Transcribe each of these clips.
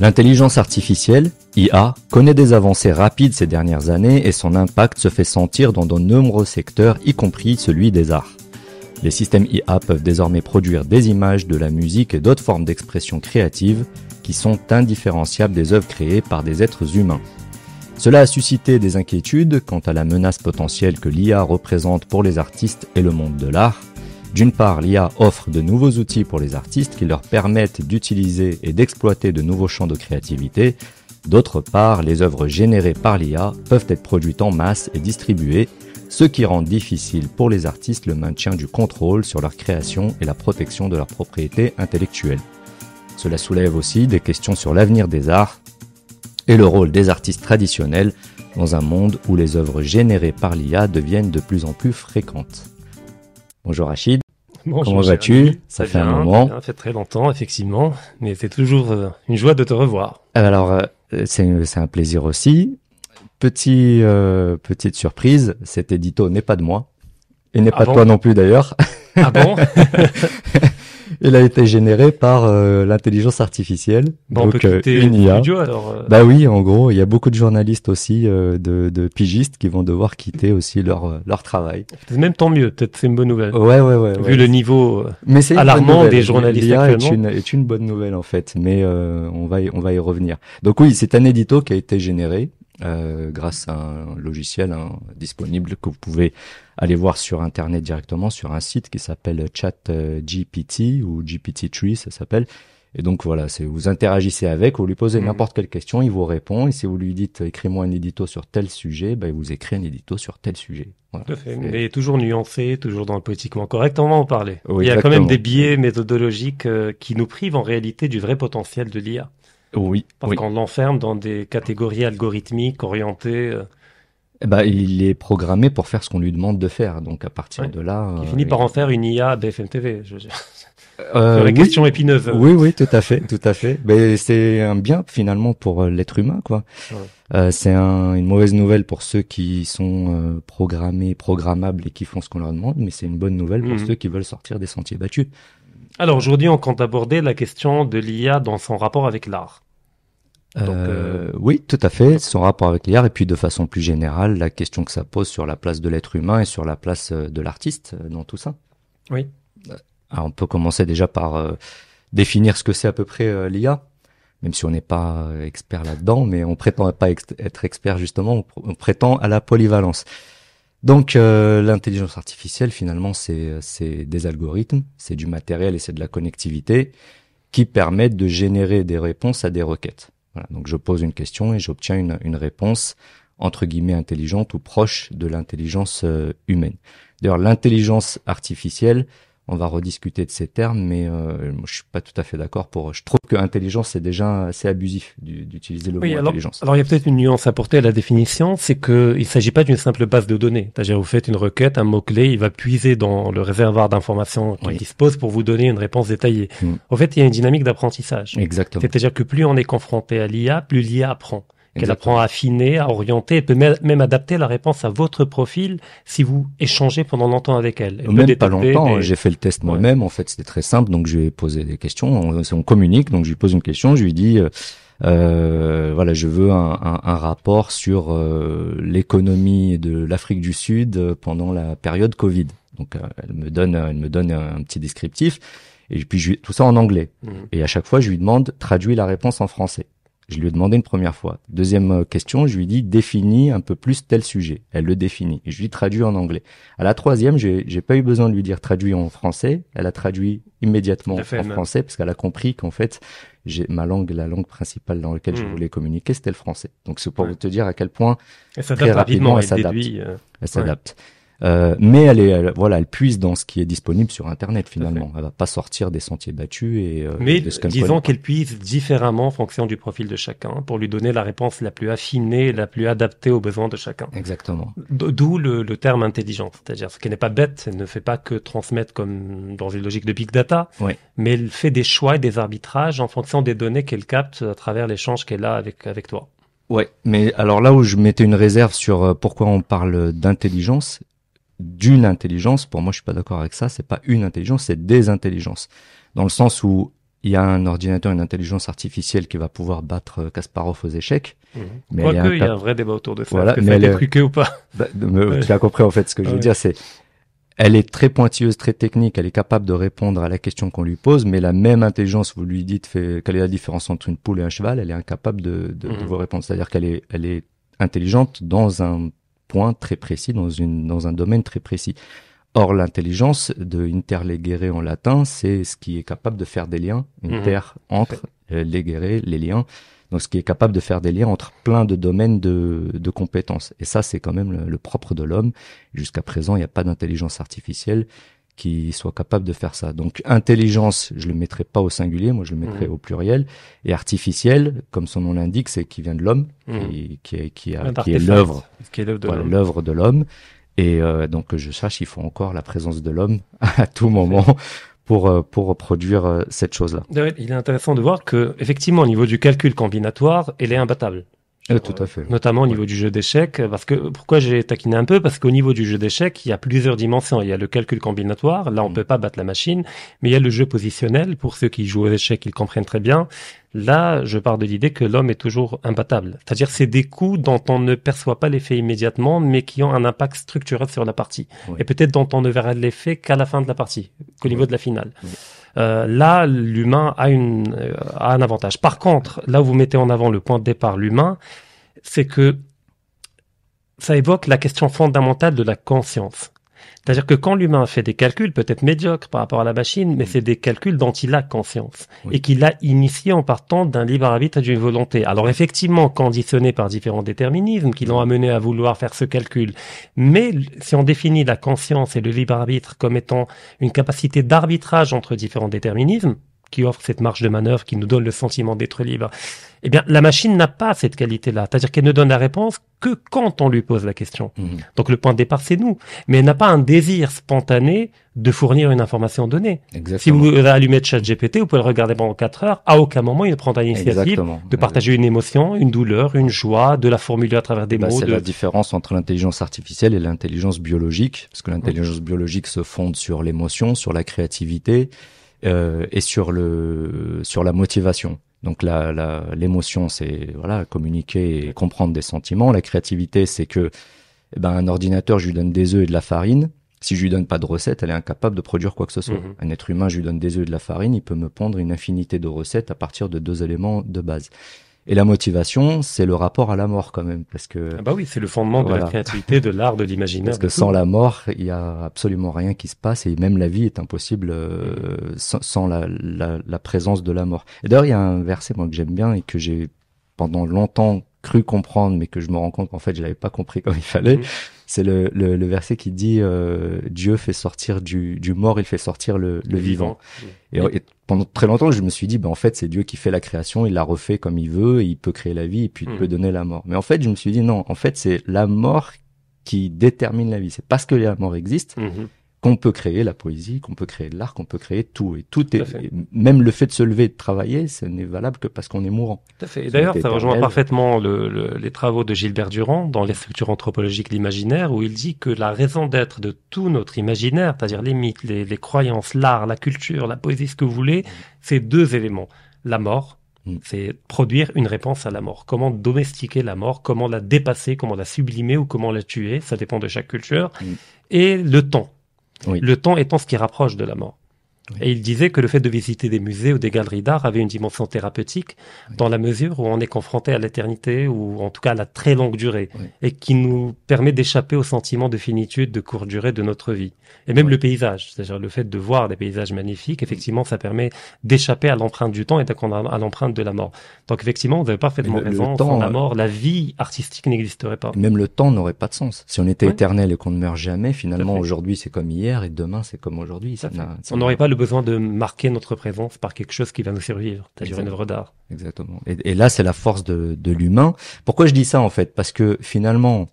L'intelligence artificielle, IA, connaît des avancées rapides ces dernières années et son impact se fait sentir dans de nombreux secteurs, y compris celui des arts. Les systèmes IA peuvent désormais produire des images, de la musique et d'autres formes d'expression créative qui sont indifférenciables des œuvres créées par des êtres humains. Cela a suscité des inquiétudes quant à la menace potentielle que l'IA représente pour les artistes et le monde de l'art. D'une part, l'IA offre de nouveaux outils pour les artistes qui leur permettent d'utiliser et d'exploiter de nouveaux champs de créativité. D'autre part, les œuvres générées par l'IA peuvent être produites en masse et distribuées, ce qui rend difficile pour les artistes le maintien du contrôle sur leur création et la protection de leur propriété intellectuelle. Cela soulève aussi des questions sur l'avenir des arts et le rôle des artistes traditionnels dans un monde où les œuvres générées par l'IA deviennent de plus en plus fréquentes. Bonjour Rachid. Bonjour, Comment vas-tu? Ça fait un moment. Ça fait très longtemps, effectivement, mais c'est toujours euh, une joie de te revoir. Alors, euh, c'est c'est un plaisir aussi. Petit, euh, petite surprise, cet édito n'est pas de moi. Et n'est Ah pas bon? de toi non plus d'ailleurs. Ah bon? Il a été généré par euh, l'intelligence artificielle. Bon, on peut donc euh, quitter une IA. studio alors. euh, Bah oui, en gros, il y a beaucoup de journalistes aussi, euh, de, de pigistes qui vont devoir quitter aussi leur euh, leur travail. même tant mieux, peut-être c'est une bonne nouvelle. Ouais, ouais, ouais. Vu ouais. le niveau. Mais alarmant des journalistes L'IA est actuellement. une, est une bonne nouvelle en fait, mais euh, on va y, on va y revenir. Donc oui, c'est un édito qui a été généré euh, grâce à un logiciel hein, disponible que vous pouvez aller voir sur internet directement sur un site qui s'appelle ChatGPT ou GPT-3 ça s'appelle. Et donc voilà, c'est vous interagissez avec, vous lui posez Mhm. n'importe quelle question, il vous répond. Et si vous lui dites écris-moi un édito sur tel sujet, ben, il vous écrit un édito sur tel sujet. Voilà. Tout à fait, mais toujours nuancé, toujours dans le politiquement correct, on va en parler. Oui, Il y a quand même des biais méthodologiques euh, qui nous privent en réalité du vrai potentiel de l'IA. Oui, Parce oui. qu'on l'enferme dans des catégories algorithmiques orientées, ben, il est programmé pour faire ce qu'on lui demande de faire. Donc à partir Ouais. de là, qui euh, finit par il- en faire une IA BFM TV. Je. Euh, oui, question épineuse. oui, oui, tout à fait, tout à fait. Mais c'est un bien finalement pour l'être humain, quoi. Ouais. Euh, c'est un- une mauvaise nouvelle pour ceux qui sont euh, programmés, programmables et qui font ce qu'on leur demande, mais c'est une bonne nouvelle pour Mhm. ceux qui veulent sortir des sentiers battus. Alors aujourd'hui, on compte aborder la question de l'IA dans son rapport avec l'art. Donc, Euh, Oui, tout à fait. Son rapport avec l'IA et puis de façon plus générale, la question que ça pose sur la place de l'être humain et sur la place euh, de l'artiste euh, dans tout ça. Oui. Alors, on peut commencer déjà par euh, définir ce que c'est à peu près euh, l'IA, même si on n'est pas euh, expert là-dedans, mais on prétend pas ex- être expert justement, on, pr- on prétend à la polyvalence. Donc euh, l'intelligence artificielle finalement c'est des algorithmes, c'est du matériel et c'est de la connectivité qui permettent de générer des réponses à des requêtes. Donc je pose une question et j'obtiens une, une réponse entre guillemets intelligente ou proche de l'intelligence euh, humaine. D'ailleurs l'intelligence artificielle on va rediscuter de ces termes, mais euh, moi, je suis pas tout à fait d'accord pour. Je trouve que intelligence c'est déjà assez abusif du- d'utiliser le Oui, mot alors, intelligence. alors il y a peut-être une nuance à apporter à la définition, c'est que il s'agit pas d'une simple base de données. C'est-à-dire vous faites une requête, un mot-clé, il va puiser dans le réservoir d'informations qu'il Oui. dispose pour vous donner une réponse détaillée. Mm. En fait, il y a une dynamique d'apprentissage. Exactement. C'est-à-dire que plus on est confronté à l'IA, plus l'IA apprend. Qu'elle apprend à affiner, à orienter, elle peut mê- même adapter la réponse à votre profil si vous échangez pendant longtemps avec elle. Elle Même pas longtemps, j'ai fait le test Ouais. moi-même. En fait, c'était très simple. Donc, je lui ai posé des questions. On, on communique. Donc, je lui pose une question. Je lui dis, euh, euh, voilà, je veux un, un- un rapport sur euh, l'économie de l'Afrique du Sud euh, pendant la période Covid. Donc, elle me donne, elle me donne un petit descriptif. Et puis, je tout ça en anglais. Mhm. Et à chaque fois, je lui demande, traduis la réponse en français. Je lui ai demandé une première fois. Deuxième euh, question, je lui dis, définis un peu plus tel sujet. Elle le définit. Et je lui traduis en anglais. À la troisième, j'ai, j'ai pas eu besoin de lui dire traduit en français. Elle a traduit immédiatement en français parce qu'elle a compris qu'en fait, j'ai, ma langue, la langue principale dans laquelle je Mhm. voulais communiquer, c'était le français. Donc c'est pour Ouais. te dire à quel point Elle Très s'adapte rapidement, rapidement, elle s'adapte. euh, elle s'adapte. Euh, mais elle est, elle- voilà, elle puise dans ce qui est disponible sur Internet finalement. Elle va pas sortir des sentiers battus et euh, Mais qu'elle disons qu'elle puise différemment en fonction du profil de chacun pour lui donner la réponse la plus affinée, la plus adaptée aux besoins de chacun. Exactement. D'où le, le terme intelligent, c'est-à-dire ce qui n'est pas bête, elle ne fait pas que transmettre comme dans une logique de big data, Ouais. mais elle fait des choix et des arbitrages en fonction des données qu'elle capte à travers l'échange qu'elle a avec, avec toi. Ouais, mais alors là où je mettais une réserve sur euh, pourquoi on parle d'intelligence, d'une intelligence, pour moi je suis pas d'accord avec ça, c'est pas une intelligence, c'est des intelligences. Dans le sens où il y a un ordinateur, une intelligence artificielle qui va pouvoir battre euh, Kasparov aux échecs. Mmh. Mais Quoique, il y a un vrai débat autour de ça. Voilà, que mais ça a été truqué ou pas? Bah, Tu as compris en fait ce que je veux dire, c'est elle est très pointilleuse, très technique, elle est capable de répondre à la question qu'on lui pose, mais la même intelligence, vous lui dites fait, quelle est la différence entre une poule et un cheval, elle est incapable de, de, de mmh. vous répondre. C'est-à-dire qu'elle est, elle est intelligente dans un point très précis, dans, une, dans un domaine très précis. Or, l'intelligence de interlegere en latin, c'est ce qui est capable de faire des liens, inter, mhm. entre, euh, legere, les liens. Donc, ce qui est capable de faire des liens entre plein de domaines de, de compétences. Et ça, c'est quand même le, propre de l'homme. Jusqu'à présent, il n'y a pas d'intelligence artificielle qui soit capable de faire ça. Donc, intelligence, je le mettrai pas au singulier, moi je le mettrai mhm. au pluriel. Et artificiel, comme son nom l'indique, c'est qui vient de l'homme, mhm. qui, qui, est, qui, a, qui est l'œuvre, l'œuvre de l'homme. Et euh, donc je cherche, il faut encore la présence de l'homme à tout moment pour euh, pour produire euh, cette chose-là. Il est intéressant de voir que effectivement au niveau du calcul combinatoire, elle est imbattable. Tout à fait. Notamment au niveau du jeu d'échecs, parce que pourquoi j'ai taquiné un peu, parce qu'au niveau du jeu d'échecs, il y a plusieurs dimensions. Il y a le calcul combinatoire, là on mm. peut pas battre la machine, mais il y a le jeu positionnel. Pour ceux qui jouent aux échecs, ils comprennent très bien. Là, je pars de l'idée que l'homme est toujours imbattable. C'est-à-dire, c'est des coups dont on ne perçoit pas l'effet immédiatement, mais qui ont un impact structurel sur la partie. Et peut-être dont on ne verra l'effet qu'à la fin de la partie, qu'au niveau de la finale. Euh, là, l'humain euh, a un avantage. Par contre, là où vous mettez en avant le point de départ, l'humain, c'est que ça évoque la question fondamentale de la conscience. C'est-à-dire que quand l'humain fait des calculs, peut-être médiocres par rapport à la machine, mais c'est des calculs dont il a conscience et qu'il a initié en partant d'un libre arbitre et d'une volonté. Alors effectivement, conditionné par différents déterminismes qui l'ont amené à vouloir faire ce calcul. Mais si on définit la conscience et le libre arbitre comme étant une capacité d'arbitrage entre différents déterminismes, qui offre cette marge de manœuvre, qui nous donne le sentiment d'être libre. Eh bien, la machine n'a pas cette qualité-là. C'est-à-dire qu'elle ne donne la réponse que quand on lui pose la question. Mhm. Donc le point de départ, c'est nous. Mais elle n'a pas un désir spontané de fournir une information donnée. Exactement. Si vous allumez GPT, vous pouvez le regarder pendant 4 heures. À aucun moment, il ne prendra l'initiative de partager une émotion, une douleur, une joie, de la formuler à travers des bah, mots. C'est la différence entre l'intelligence artificielle et l'intelligence biologique. Parce que l'intelligence biologique se fonde sur l'émotion, sur la créativité euh, et sur le sur la motivation. Donc la l'émotion, c'est voilà communiquer et comprendre des sentiments. La créativité, c'est que eh ben, un ordinateur, je lui donne des œufs et de la farine. Si je lui donne pas de recette, elle est incapable de produire quoi que ce soit. Mhm. Un être humain, je lui donne des œufs et de la farine, il peut me pondre une infinité de recettes à partir de deux éléments de base. Et la motivation, c'est le rapport à la mort quand même, parce que ah bah oui, c'est le fondement de la créativité, de l'art, de l'imaginaire. Parce que sans la mort, il y a absolument rien qui se passe, et même la vie est impossible euh, sans, la, la, la, présence de la mort. Et d'ailleurs, il y a un verset moi que j'aime bien et que j'ai pendant longtemps cru comprendre, mais que je me rends compte qu'en fait je l'avais pas compris comme il fallait. Mhm. C'est le, le, le, verset qui dit euh, Dieu fait sortir du, du mort, il fait sortir le, le vivant. Et, pendant très longtemps, je me suis dit, ben en fait, c'est Dieu qui fait la création, il la refait comme il veut, il peut créer la vie et puis il mhm. peut donner la mort. Mais en fait, je me suis dit non, en fait, c'est la mort qui détermine la vie. C'est parce que la mort existe mhm qu'on peut créer la poésie, qu'on peut créer l'art, qu'on peut créer tout. Et tout, est, même le fait de se lever et de travailler, ce n'est valable que parce qu'on est mourant. Tout à fait. Et d'ailleurs, ça rejoint parfaitement le, les travaux de Gilbert Durand dans les structures anthropologiques de l'imaginaire, où il dit que la raison d'être de tout notre imaginaire, c'est-à-dire les mythes, les, les croyances, l'art, la culture, la poésie, ce que vous voulez, c'est deux éléments. La mort, mm. c'est produire une réponse à la mort. Comment domestiquer la mort, comment la dépasser, comment la sublimer ou comment la tuer, ça dépend de chaque culture. Mm. Et le temps, le temps étant ce qui rapproche de la mort. Et il disait que le fait de visiter des musées ou des galeries d'art avait une dimension thérapeutique dans la mesure où on est confronté à l'éternité ou en tout cas à la très longue durée et qui nous permet d'échapper au sentiment de finitude, de courte durée de notre vie. Et même le paysage, c'est-à-dire le fait de voir des paysages magnifiques, effectivement, ça permet d'échapper à l'empreinte du temps et à l'empreinte de la mort. Donc effectivement, vous avez parfaitement raison, sans la euh, mort, la vie artistique n'existerait pas. Même le temps n'aurait pas de sens. Si on était éternel et qu'on ne meurt jamais, finalement aujourd'hui c'est comme hier et demain c'est comme aujourd'hui. On n'aurait pas le besoin de marquer notre présence par quelque chose qui va nous survivre, c'est-à-dire une œuvre d'art. Exactement. Et, là, c'est la force de, de l'humain. Pourquoi je dis ça en fait? Parce que finalement,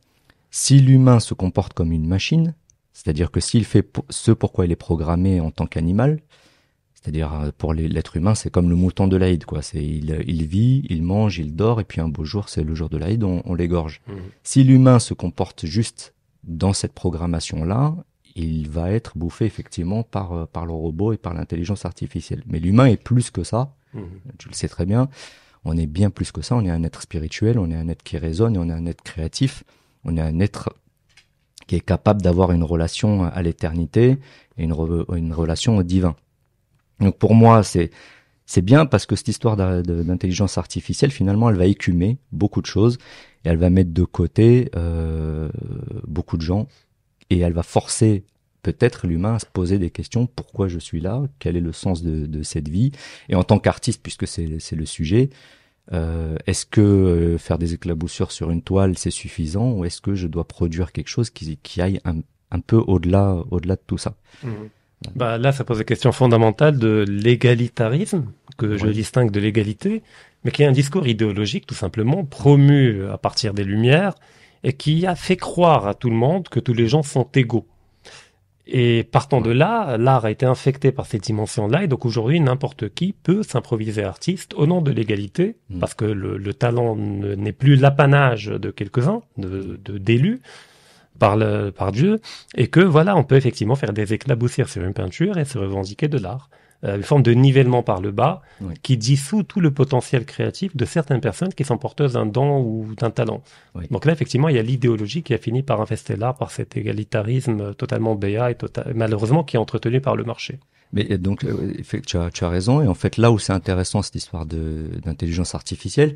si l'humain se comporte comme une machine, c'est-à-dire que s'il fait ce pourquoi il est programmé en tant qu'animal, c'est-à-dire euh, pour l'être humain, c'est comme le mouton de l'Aïd, quoi. C'est il, il, vit, il mange, il dort, et puis un beau jour, c'est le jour de l'Aïd, on, on l'égorge. Mmh. Si l'humain se comporte juste dans cette programmation-là, il va être bouffé effectivement par, euh, par le robot et par l'intelligence artificielle. Mais l'humain est plus que ça, mmh. tu le sais très bien, on est bien plus que ça, on est un être spirituel, on est un être qui résonne, on est un être créatif, on est un être qui est capable d'avoir une relation à l'éternité et une, une relation au divin. Donc pour moi, c'est c'est bien parce que cette histoire d'intelligence artificielle, finalement, elle va écumer beaucoup de choses et elle va mettre de côté euh, beaucoup de gens et elle va forcer peut-être l'humain à se poser des questions. Pourquoi je suis là? Quel est le sens de, de cette vie? Et en tant qu'artiste, puisque c'est le sujet, euh, est-ce que euh, faire des éclaboussures sur une toile, c'est suffisant? Ou est-ce que je dois produire quelque chose qui, qui aille un, un peu au-delà au -delà de tout ça? Mmh. bah Là, ça pose la question fondamentale de l'égalitarisme, que je distingue de l'égalité, mais qui est un discours idéologique tout simplement, promu à partir des Lumières, et qui a fait croire à tout le monde que tous les gens sont égaux. Et partant de là, l'art a été infecté par cette dimension-là, et donc aujourd'hui, n'importe qui peut s'improviser artiste au nom de l'égalité, mm. parce que le, talent n'est plus l'apanage de quelques-uns, de d'élus, par, le, par Dieu, et que voilà, on peut effectivement faire des éclaboussures sur une peinture et se revendiquer de l'art. Euh, une forme de nivellement par le bas qui dissout tout le potentiel créatif de certaines personnes qui sont porteuses d'un don ou d'un talent. Donc là, effectivement, il y a l'idéologie qui a fini par infester l'art par cet égalitarisme totalement béat et tota-, malheureusement qui est entretenu par le marché. Mais donc, euh, tu as, tu as raison. Et en fait, là où c'est intéressant cette histoire d'intelligence artificielle,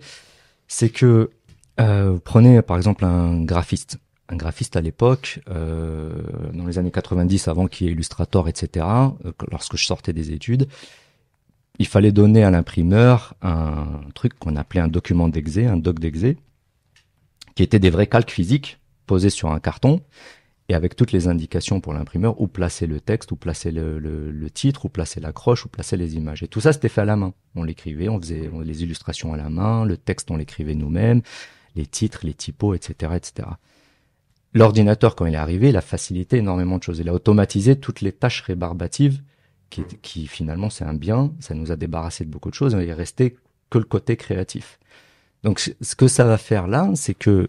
c'est que euh, prenez par exemple un graphiste un graphiste à l'époque, euh, dans les années 90, avant qu'il y ait Illustrator, etc., euh, lorsque je sortais des études, il fallait donner à l'imprimeur un truc qu'on appelait un document d'exé, un doc d'exé, qui était des vrais calques physiques posés sur un carton et avec toutes les indications pour l'imprimeur où placer le texte, où placer le, le, titre, où placer l'accroche, où placer les images. Et tout ça, c'était fait à la main. On l'écrivait, on faisait les illustrations à la main, le texte, on l'écrivait nous-mêmes, les titres, les typos, etc., etc. L'ordinateur, quand il est arrivé, il a facilité énormément de choses. Il a automatisé toutes les tâches rébarbatives qui, qui finalement, c'est un bien. Ça nous a débarrassé de beaucoup de choses. Il est resté que le côté créatif. Donc, ce que ça va faire là, c'est que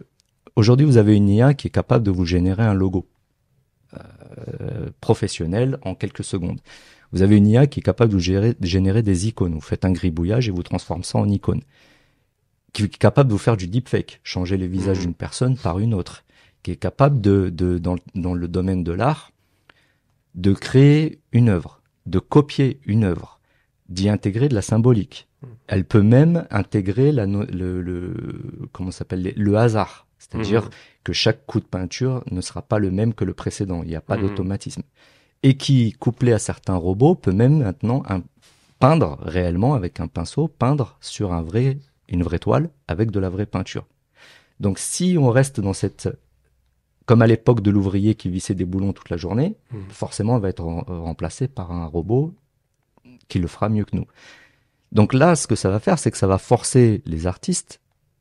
aujourd'hui, vous avez une IA qui est capable de vous générer un logo euh, professionnel en quelques secondes. Vous avez une IA qui est capable de vous gérer, de générer des icônes. Vous faites un gribouillage et vous transformez ça en icône. Qui est capable de vous faire du deepfake, changer le visage mmh. d'une personne par une autre qui est capable de, de dans, dans, le domaine de l'art, de créer une œuvre, de copier une œuvre, d'y intégrer de la symbolique. Hmm. Elle peut même intégrer la, le, le, comment s'appelle le hasard, c'est-à-dire hmm. que chaque coup de peinture ne sera pas le même que le précédent. Il n'y a pas hmm. d'automatisme. Et qui, couplé à certains robots, peut même maintenant un, peindre réellement avec un pinceau, peindre sur un vrai, une vraie toile avec de la vraie peinture. Donc si on reste dans cette comme à l'époque de l'ouvrier qui vissait des boulons toute la journée, mmh. forcément, elle va être euh, remplacée par un robot qui le fera mieux que nous. Donc là, ce que ça va faire, c'est que ça va forcer les artistes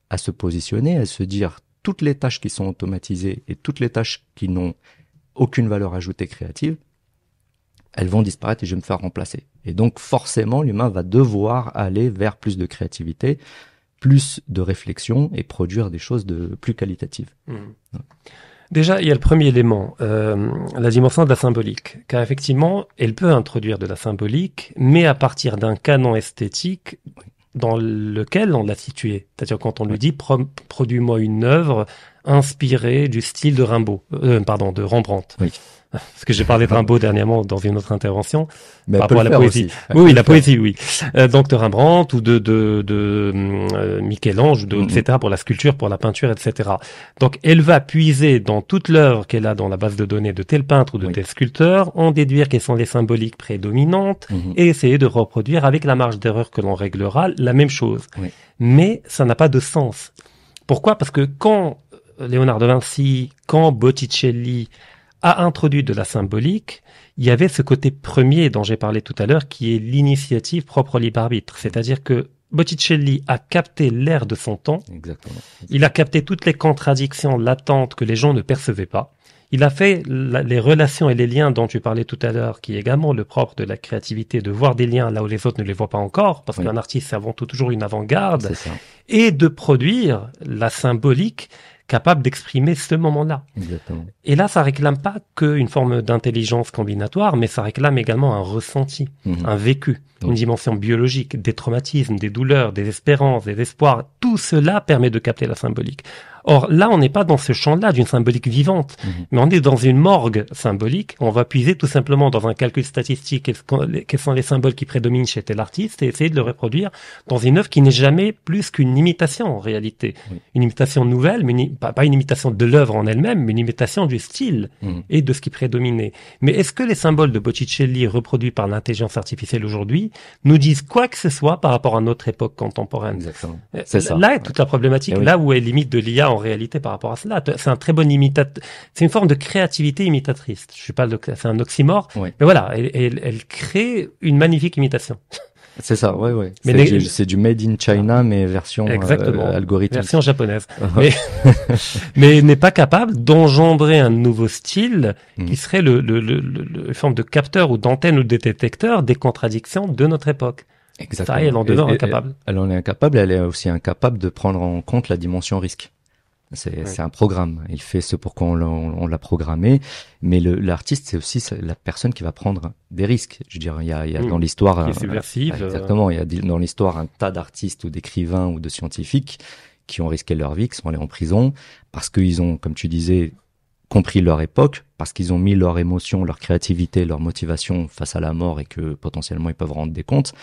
à se positionner, à se dire toutes les tâches qui sont automatisées et toutes les tâches qui n'ont aucune valeur ajoutée créative, elles vont disparaître et je vais me faire remplacer. Et donc forcément, l'humain va devoir aller vers plus de créativité, plus de réflexion et produire des choses de plus qualitatives. Mmh. Déjà, il y a le premier élément, euh, la dimension de la symbolique, car effectivement, elle peut introduire de la symbolique, mais à partir d'un canon esthétique dans lequel on l'a situé. C'est-à-dire quand on lui dit produis-moi une œuvre inspirée du style de Rimbaud, euh, pardon, de Rembrandt. parce que j'ai parlé de Rimbaud dernièrement dans une autre intervention Mais par rapport à la poésie. Oui, oui, la poésie, oui. Euh, donc de Rembrandt ou de de, de euh, Michel-Ange, de, mm-hmm. etc. pour la sculpture, pour la peinture, etc. Donc elle va puiser dans toute l'œuvre qu'elle a dans la base de données de tel peintre ou de tel sculpteur, en déduire quelles sont les symboliques prédominantes mm-hmm. et essayer de reproduire avec la marge d'erreur que l'on réglera la même chose. Mais ça n'a pas de sens. Pourquoi? Parce que quand Léonard de Vinci, quand Botticelli a introduit de la symbolique, il y avait ce côté premier dont j'ai parlé tout à l'heure, qui est l'initiative propre au libre arbitre. C'est-à-dire que Botticelli a capté l'air de son temps. Exactement. Il a capté toutes les contradictions latentes que les gens ne percevaient pas. Il a fait les relations et les liens dont tu parlais tout à l'heure, qui est également le propre de la créativité, de voir des liens là où les autres ne les voient pas encore, parce qu'un artiste c'est avant tout toujours une avant-garde, et de produire la symbolique capable d'exprimer ce moment-là. Et là, ça réclame pas qu'une forme d'intelligence combinatoire, mais ça réclame également un ressenti, mhm. un vécu, une dimension biologique, des traumatismes, des douleurs, des espérances, des espoirs. Tout cela permet de capter la symbolique. Or là, on n'est pas dans ce champ-là d'une symbolique vivante, mhm. mais on est dans une morgue symbolique. On va puiser tout simplement dans un calcul statistique quels sont les symboles qui prédominent chez tel artiste et essayer de le reproduire dans une œuvre qui n'est jamais plus qu'une imitation en réalité. Une imitation nouvelle, mais pas, une imitation de l'œuvre en elle-même, mais une imitation du style mhm. et de ce qui prédominait. Mais est-ce que les symboles de Botticelli reproduits par l'intelligence artificielle aujourd'hui nous disent quoi que ce soit par rapport à notre époque contemporaine? Exactement. Euh, c'est ça. Là est toute la problématique, eh là où est limite de l'IA en réalité par rapport à cela. C'est un très bon imitateur. C'est une forme de créativité imitatrice. Je suis pas, c'est un oxymore, mais voilà, elle, elle, crée une magnifique imitation. C'est ça, ouais, ouais. Mais c'est du, made in China, mais version euh, algorithmique. Version japonaise. mais, mais n'est pas capable d'engendrer un nouveau style mm. qui serait le, le, le, le, forme de capteur ou d'antenne ou de détecteur des contradictions de notre époque. Exactement. Ça, elle en devient incapable. Elle en est incapable, elle est aussi incapable de prendre en compte la dimension risque. C'est un programme. Il fait ce pour quoi on l'a programmé. Mais l'artiste, c'est aussi la personne qui va prendre des risques. Je veux dire, il y a, il y a dans l'histoire... Euh, exactement. Il y a dans l'histoire un tas d'artistes ou d'écrivains ou de scientifiques qui ont risqué leur vie, qui sont allés en prison parce qu'ils ont, comme tu disais, compris leur époque, parce qu'ils ont mis leur émotion, leur créativité, leur motivation face à la mort et que potentiellement ils peuvent rendre des comptes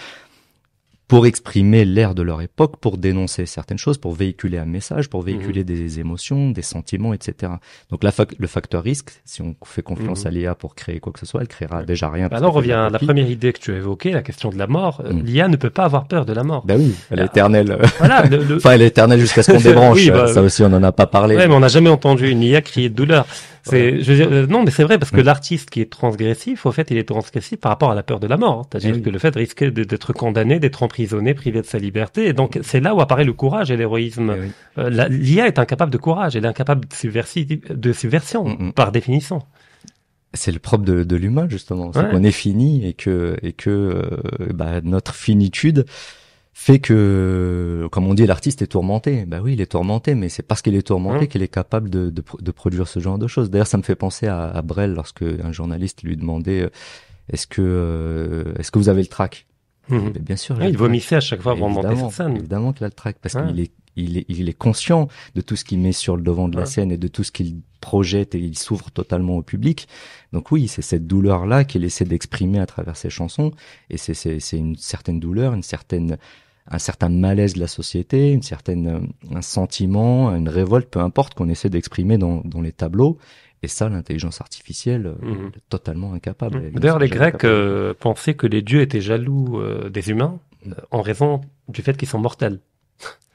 pour exprimer l'air de leur époque, pour dénoncer certaines choses, pour véhiculer un message, pour véhiculer mhm. des émotions, des sentiments, etc. Donc la le facteur risque, si on fait confiance mhm. à l'IA pour créer quoi que ce soit, elle créera déjà rien. Alors on revient à la première idée que tu as évoquée, la question de la mort. Euh, mhm. L'IA ne peut pas avoir peur de la mort. Ben oui, elle est ah. éternelle. Voilà, enfin elle est éternelle jusqu'à ce qu'on débranche. Bah, ça aussi on en a pas parlé. Ouais, mais on n'a jamais entendu une IA crier de douleur. C'est, je veux dire, euh, non, mais c'est vrai parce que l'artiste qui est transgressif, au fait, il est transgressif par rapport à la peur de la mort. C'est-à-dire que le fait de risquer d'être condamné, d'être emprisonné, privé de sa liberté. Et donc, c'est là où apparaît le courage et l'héroïsme. Euh, L'IA est incapable de courage, elle est incapable de, de subversion, mm, mm. par définition. C'est le propre de, de l'humain justement, c'est qu'on est fini et que et que euh, bah, notre finitude fait que, comme on dit, l'artiste est tourmenté. Ben oui, il est tourmenté, mais c'est parce qu'il est tourmenté hein qu'il est capable de, de, de, produire ce genre de choses. D'ailleurs, ça me fait penser à, à Brel lorsque un journaliste lui demandait euh, est-ce que euh, est-ce que vous avez le trac? Mmh. Bien sûr. il vomissait à chaque fois avant de monter sur scène. Évidemment qu'il a le trac parce qu'il est il est, il est conscient de tout ce qu'il met sur le devant de la scène et de tout ce qu'il projette et il s'ouvre totalement au public. Donc oui, c'est cette douleur-là qu'il essaie d'exprimer à travers ses chansons et c'est une certaine douleur, une certaine un certain malaise de la société, une certaine euh, un sentiment, une révolte, peu importe qu'on essaie d'exprimer dans, dans les tableaux. Et ça, l'intelligence artificielle, euh, mhm. est totalement incapable. D'ailleurs, les Grecs euh, pensaient que les dieux étaient jaloux des humains en raison du fait qu'ils sont mortels.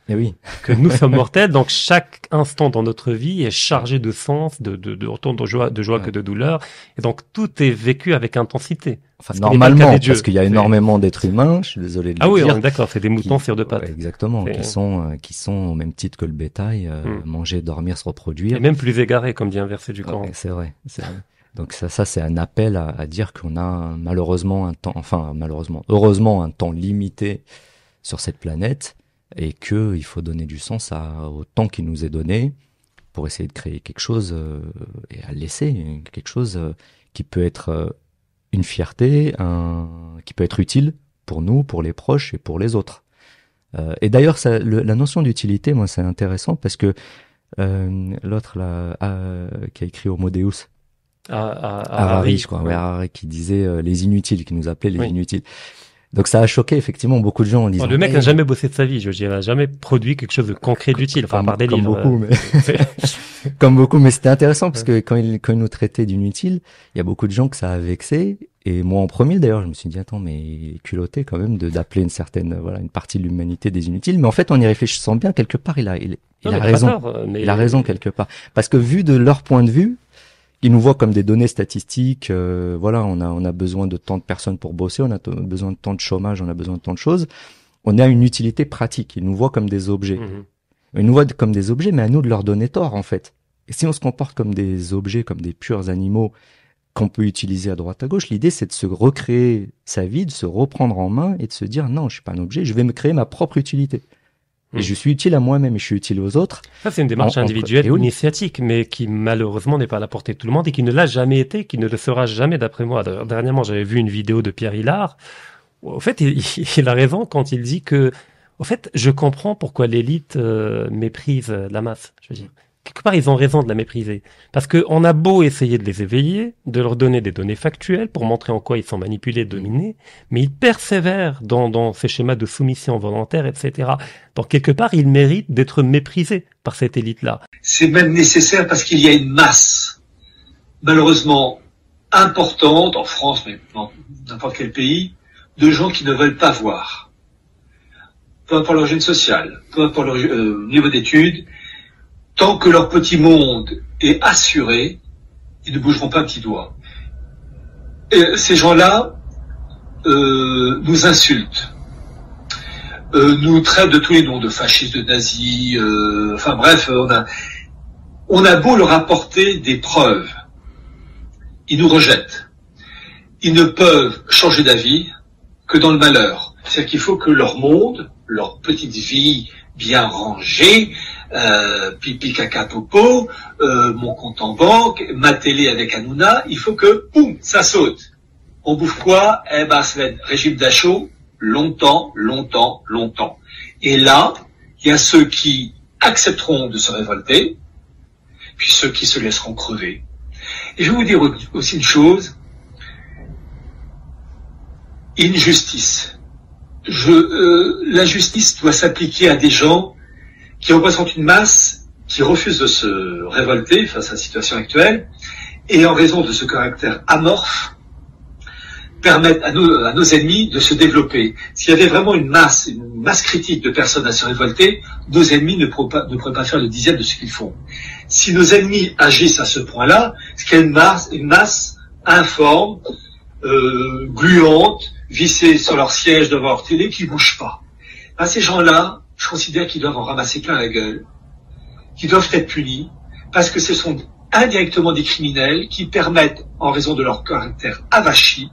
Et eh oui. que nous sommes mortels, donc chaque instant dans notre vie est chargé de sens, de, de, de autant de joie, de joie que de douleur, et donc tout est vécu avec intensité. Enfin, normalement, parce qu'il y a énormément d'êtres humains, je suis désolé de ah le dire. Ah oui, d'accord, c'est des moutons sur deux pattes. exactement, qui sont, euh, qui sont au même titre que le bétail, euh, hmm. manger, dormir, se reproduire. Et même plus égarés, comme dit un verset du Coran. c'est vrai, c'est vrai. Donc ça, ça c'est un appel à, à dire qu'on a malheureusement un temps, enfin malheureusement, heureusement un temps limité sur cette planète et que il faut donner du sens à, au temps qui nous est donné pour essayer de créer quelque chose euh, et à laisser quelque chose euh, qui peut être euh, une fierté, un, qui peut être utile pour nous, pour les proches et pour les autres. et d'ailleurs, la notion d'utilité, moi, c'est intéressant parce que l'autre là, qui a écrit Homo Deus, ah, ah, ah, Harari, je crois, ouais, qui disait les inutiles, qui nous appelait les inutiles. Donc ça a choqué effectivement beaucoup de gens en disant. le mec n'a jamais bossé de sa vie, je veux dire, il n'a jamais produit quelque chose de concret d'utile, enfin par des comme livres. Beaucoup, mais... comme beaucoup, mais c'était intéressant parce que quand il, quand il nous traitait d'inutile, il y a beaucoup de gens que ça a vexé. Et moi en premier d'ailleurs, je me suis dit attends mais culotté quand même de d'appeler une certaine voilà une partie de l'humanité des inutiles. Mais en fait en y réfléchissant bien quelque part il a il, a raison. Il a raison quelque part parce que vu de leur point de vue, ils nous voient comme des données statistiques. Euh, voilà, on a on a besoin de tant de personnes pour bosser, on a besoin de tant de chômage, on a besoin de tant de choses. On a une utilité pratique. Ils nous voient comme des objets. Mhm. Ils nous voient comme des objets, mais à nous de leur donner tort en fait. Et si on se comporte comme des objets, comme des purs animaux qu'on peut utiliser à droite à gauche, l'idée c'est de se recréer sa vie, de se reprendre en main et de se dire non, je suis pas un objet, je vais me créer ma propre utilité. Et mm. je suis utile à moi-même et je suis utile aux autres. Ça, c'est une démarche individuelle ou initiatique, mais qui malheureusement n'est pas à la portée de tout le monde et qui ne l'a jamais été, qui ne le sera jamais d'après moi. Dernièrement, j'avais vu une vidéo de Pierre Hillard. Au fait, il, il, a raison quand il dit que, au fait, je comprends pourquoi l'élite euh, méprise la masse. Je veux dire, quelque part, ils ont raison de la mépriser. Parce qu'on a beau essayer de les éveiller, de leur donner des données factuelles pour montrer en quoi ils sont manipulés, dominés, mais ils persévèrent dans, ces schémas de soumission volontaire, etc. Donc, quelque part, ils méritent d'être méprisés par cette élite-là. C'est même nécessaire parce qu'il y a une masse, malheureusement, importante, en France, mais dans n'importe quel pays, de gens qui ne veulent pas voir. Peu importe l'origine sociale, peu importe leur euh, niveau d'études, Tant que leur petit monde est assuré, ils ne bougeront pas un petit doigt. Ces gens-là euh, nous insultent, euh, nous traitent de tous les noms, de fascistes, de nazis, euh, enfin bref, on a, on a beau leur apporter des preuves, ils nous rejettent. Ils ne peuvent changer d'avis que dans le malheur. C'est-à-dire qu'il faut que leur monde, leur petite vie bien rangée, euh, pipi caca popo, euh, mon compte en banque, ma télé avec Hanouna, il faut que, boum, ça saute. On bouffe quoi? Eh ben, être régime d'achat longtemps, longtemps, longtemps. Et là, il y a ceux qui accepteront de se révolter, puis ceux qui se laisseront crever. Et je vais vous dire aussi une chose, injustice. Je, euh, la justice doit s'appliquer à des gens qui représente une masse qui refuse de se révolter face à la situation actuelle, et en raison de ce caractère amorphe, permettent à nos, à nos ennemis de se développer. S'il y avait vraiment une masse, une masse critique de personnes à se révolter, nos ennemis ne pourraient pas, ne pourraient pas faire le dixième de ce qu'ils font. Si nos ennemis agissent à ce point-là, ce qu'il y a une masse, une masse informe, euh, gluante, vissée sur leur siège devant leur télé, qui bouge pas. À ces gens-là, je considère qu'ils doivent en ramasser plein la gueule, qu'ils doivent être punis, parce que ce sont indirectement des criminels qui permettent, en raison de leur caractère avachi,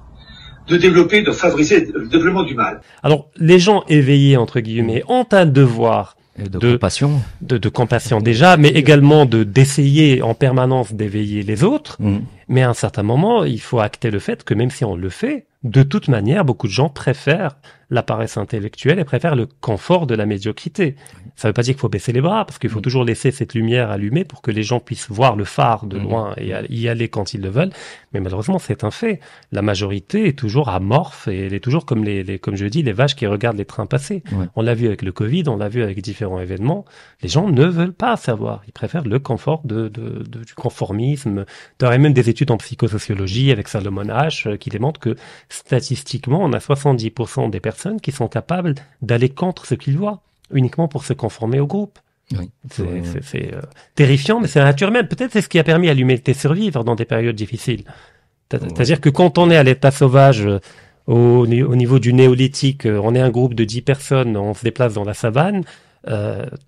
de développer, de favoriser le développement du mal. Alors, les gens éveillés, entre guillemets, ont un devoir de, compassion. De, compassion déjà, mais également de d'essayer en permanence d'éveiller les autres. Mm. Mais à un certain moment, il faut acter le fait que même si on le fait, de toute manière, beaucoup de gens préfèrent la paresse intellectuelle et préfèrent le confort de la médiocrité. Ça ne veut pas dire qu'il faut baisser les bras, parce qu'il faut mm. toujours laisser cette lumière allumée pour que les gens puissent voir le phare de mm. loin et y aller quand ils le veulent. Mais malheureusement, c'est un fait. La majorité est toujours amorphe et elle est toujours comme les, comme je dis, les vaches qui regardent les trains passer. On l'a vu avec le Covid, on l'a vu avec différents événements. Les gens ne veulent pas savoir. Ils préfèrent le confort de, de, du conformisme. Il y même des études en psychosociologie avec Salomon H euh, qui démontrent que statistiquement, on a 70% des personnes qui sont capables d'aller contre ce qu'ils voient, uniquement pour se conformer au groupe. Oui, c'est euh, terrifiant, mais c'est naturel. Peut-être c'est ce qui a permis à l'humanité de survivre dans des périodes difficiles. C'est-à-dire que quand on est à l'état sauvage, euh, au, niveau du néolithique, euh, on est un groupe de 10 personnes, on se déplace dans la savane.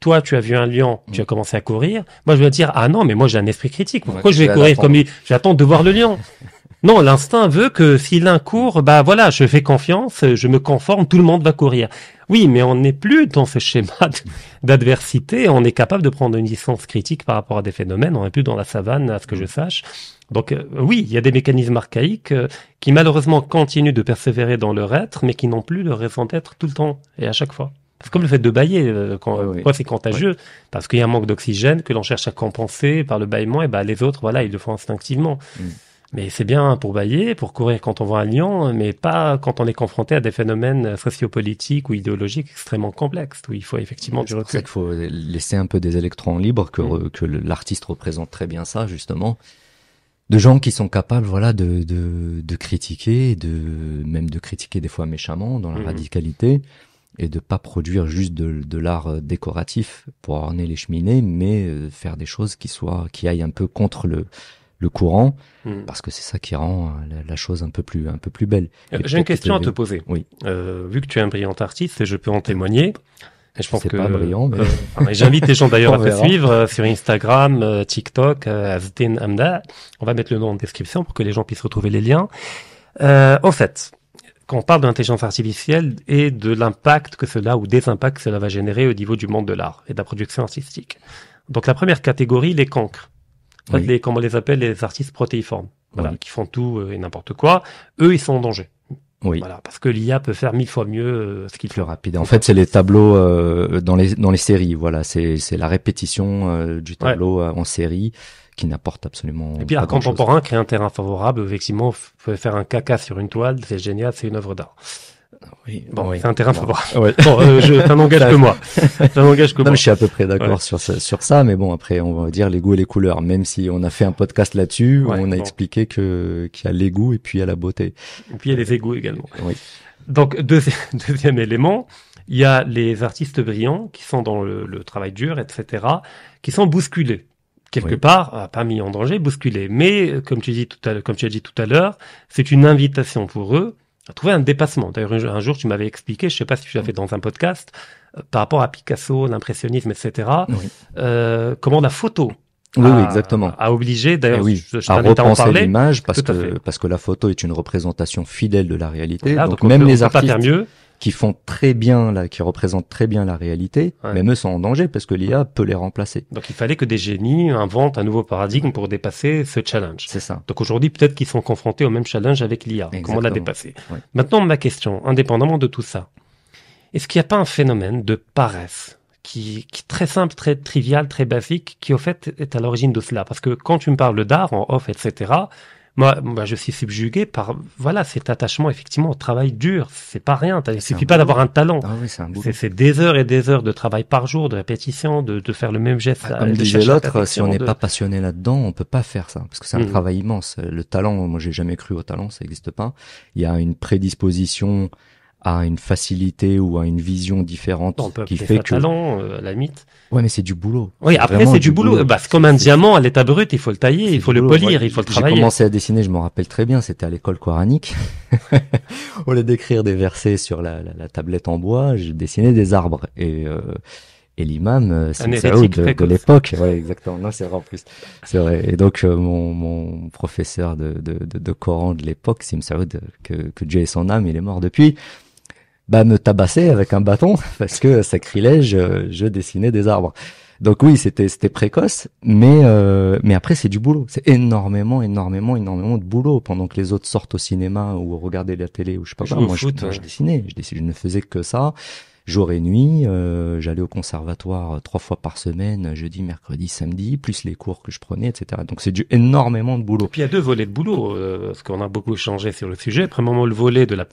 toi, tu as vu un lion, tu as commencé à courir. Moi, je vais dire, ah non, mais moi j'ai un esprit critique. Pourquoi je vais courir comme lui J'attends de voir le lion. Non, l'instinct veut que si l'un court, bah voilà, je fais confiance, je me conforme, tout le monde va courir. Oui, mais on n'est plus dans ce schéma d'adversité, on est capable de prendre une distance critique par rapport à des phénomènes, on n'est plus dans la savane, à ce que je sache. Donc euh, oui, il y a des mécanismes archaïques euh, qui malheureusement continuent de persévérer dans leur être, mais qui n'ont plus leur raison d'être tout le temps et à chaque fois. C'est comme le fait de bailler, euh, quand, c'est contagieux, parce qu'il y a un manque d'oxygène que l'on cherche à compenser par le bâillement, et ben les autres, voilà, ils le font instinctivement. Mm. Mais c'est bien pour bailler, pour courir quand on voit un lion, mais pas quand on est confronté à des phénomènes sociopolitiques ou idéologiques extrêmement complexes, où il faut effectivement du recul. Qu'il faut laisser un peu des électrons libres, que, mm. que l'artiste représente très bien ça, justement. De gens qui sont capables, voilà, de, de, de critiquer, de même de critiquer des fois méchamment dans la mm. radicalité, et de pas produire juste de, de l'art décoratif pour orner les cheminées, mais euh, faire des choses qui soient, qui aillent un peu contre le le courant, hmm. parce que c'est ça qui rend euh, la, chose un peu plus un peu plus belle. Euh, j'ai une question à te poser. Oui. Euh, vu que tu es un brillant artiste, et je peux en témoigner. Et je pense que pas brillant, mais euh, j'invite les gens d'ailleurs à te suivre sur Instagram, TikTok, Azdin Amda. On va mettre le nom en description pour que les gens puissent retrouver les liens. en fait, quand on parle d'intelligence artificielle et de l'impact que cela ou des impacts que cela va générer au niveau du monde de l'art et de la production artistique. Donc la première catégorie, les cancres. En fait, Oui. les, comment on les appelle les artistes protéiformes, voilà, Oui. qui font tout euh, et n'importe quoi. Eux, ils sont en danger. Oui. Voilà, parce que l'IA peut faire mille fois mieux euh, ce qu'il Plus fait. rapide. En fait, c'est les tableaux euh, dans les dans les séries. Voilà, c'est c'est la répétition euh, du tableau euh, en série qui n'apporte absolument. Et puis pas un contemporain crée un terrain favorable. Effectivement, faire un caca sur une toile, c'est génial, c'est une œuvre d'art. Oui, Bon, oui. c'est un terrain favorable. Ouais. Bon, euh, je, ça n'engage que moi. Ça n'engage que Non, moi. mais je suis à peu près d'accord Ouais. sur ça, sur ça, mais bon après on va dire les goûts et les couleurs. Même si on a fait un podcast là-dessus, Ouais, on a bon. expliqué que qu'il y a les goûts et puis il y a la beauté. Et puis il y a les égouts également. Oui. Donc deuxième, deuxième élément, il y a les artistes brillants qui sont dans le, le travail dur, etc., qui sont bousculés quelque Oui. part, ah, pas mis en danger, bousculés. Mais euh, comme tu dis tout à comme tu as dit tout à l'heure, c'est une invitation pour eux à trouver un dépassement. D'ailleurs, un jour- tu m'avais expliqué, je sais pas si tu l'as fait dans un podcast, euh, par rapport à Picasso, l'impressionnisme, etc., Oui. euh, comment la photo Oui, oui, a- exactement. a obligé, Et d'ailleurs, oui, je, je à à repenser l'image parce à que parce que la photo est une représentation fidèle de la réalité. Donc, on même peut- les peut pas artistes faire mieux. Qui font très bien là, qui représentent très bien la réalité, Ouais. même eux sont en danger parce que l'IA peut les remplacer. Donc il fallait que des génies inventent un nouveau paradigme pour dépasser ce challenge. C'est ça. Donc aujourd'hui, peut-être qu'ils sont confrontés au même challenge avec l'IA. Comment la dépasser Ouais. Maintenant, ma question, indépendamment de tout ça, est-ce qu'il n'y a pas un phénomène de paresse qui, qui est très simple, très trivial, très basique, qui au fait est à l'origine de cela? Parce que quand tu me parles d'art, en off, etc., moi, moi, je suis subjugué par voilà cet attachement effectivement au travail dur. C'est pas rien. Il suffit pas d'avoir un talent. Ah oui, c'est des heures et des heures de travail par jour, de répétition, de, de faire le même geste. Ah, à- Comme disait l'autre, si on n'est de- pas passionné là-dedans, on peut pas faire ça parce que c'est un Mhm. travail immense. Le talent, moi j'ai jamais cru au talent, ça n'existe pas. Il y a une prédisposition à une facilité ou à une vision différente on peut qui fait que talent, euh, à la mythe. ouais mais c'est du boulot. Oui, après c'est du boulot. Bah, c'est comme un diamant à l'état brut, il faut le tailler, il faut le boulot. polir, Ouais, il faut le J'ai travailler. commencé à dessiner, je me rappelle très bien, c'était à l'école coranique. Au lieu d'écrire des versets sur la, la, la tablette en bois, j'ai dessiné des arbres et euh, et l'imam, euh, c'est de, de l'époque. Ouais, exactement. Non, c'est vrai en plus. C'est vrai. Et donc euh, mon, mon professeur de, de, de, de Coran de l'époque, Sim Saoud, euh, que, que Dieu ait son âme, il est mort depuis. Bah me tabassait avec un bâton parce que sacrilège, euh, je dessinais des arbres. Donc oui, c'était c'était précoce, mais euh, mais après c'est du boulot. C'est énormément, énormément, énormément de boulot pendant que les autres sortent au cinéma ou regarder la télé ou je sais pas quoi. au Moi, foot, je, moi, ouais. je dessinais, je dessinais, je ne faisais que ça, jour et nuit. euh, J'allais au conservatoire euh, trois fois par semaine, jeudi, mercredi, samedi, plus les cours que je prenais, etc. Donc c'est du énormément de Et boulot. puis il y a deux volets de boulot, euh, parce qu'on a beaucoup changé sur le sujet. Premièrement, le volet de la,